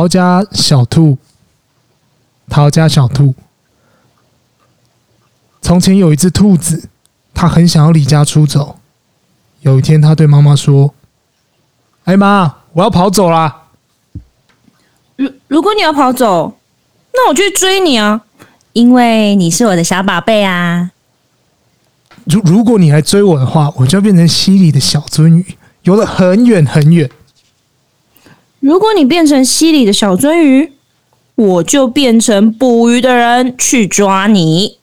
陶家小兔，陶家小兔。从前有一只兔子，它很想要离家出走。有一天，它对妈妈说：“哎妈，我要跑走啦！如如果你要跑走，那我就去追你啊，因为你是我的小宝贝啊。如如果你来追我的话，我就要变成溪里的小鳟鱼，游得很远很远。”如果你变成溪里的小鳟鱼，我就变成捕鱼的人去抓你。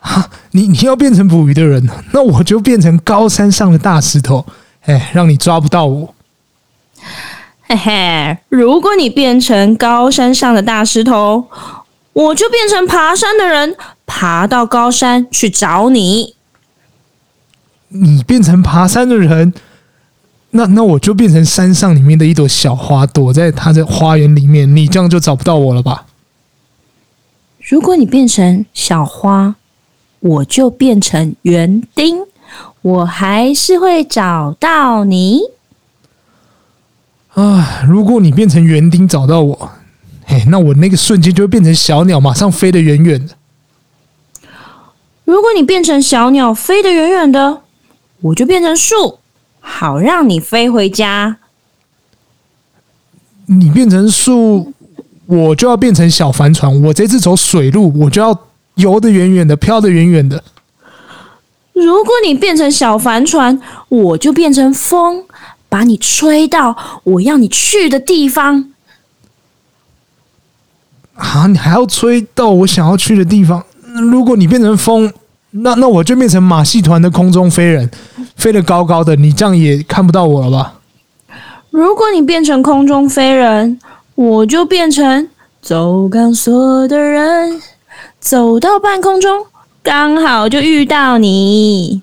啊，你你要变成捕鱼的人，那我就变成高山上的大石头，哎，让你抓不到我。嘿嘿，如果你变成高山上的大石头，我就变成爬山的人，爬到高山去找你。你变成爬山的人。那那我就变成山上里面的一朵小花，躲在它的花园里面，你这样就找不到我了吧？如果你变成小花，我就变成园丁，我还是会找到你。啊，如果你变成园丁找到我，嘿，那我那个瞬间就会变成小鸟，马上飞得远远的。如果你变成小鸟，飞得远远的，我就变成树。好，让你飞回家。你变成树，我就要变成小帆船。我这次走水路，我就要游得远远的，飘得远远的。如果你变成小帆船，我就变成风，把你吹到我要你去的地方。啊，你还要吹到我想要去的地方？如果你变成风，那那我就变成马戏团的空中飞人。飞得高高的，你这样也看不到我了吧？如果你变成空中飞人，我就变成走钢索的人，走到半空中，刚好就遇到你。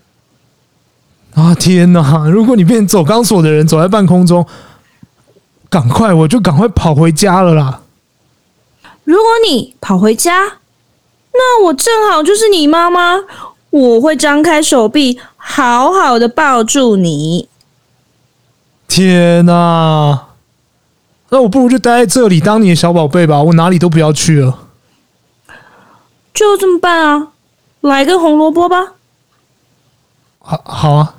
啊天哪！如果你变成走钢索的人，走在半空中，赶快，我就赶快跑回家了啦。如果你跑回家，那我正好就是你妈妈。我会张开手臂，好好的抱住你。天哪！那我不如就待在这里当你的小宝贝吧，我哪里都不要去了。就这么办啊？来个红萝卜吧。好，好啊。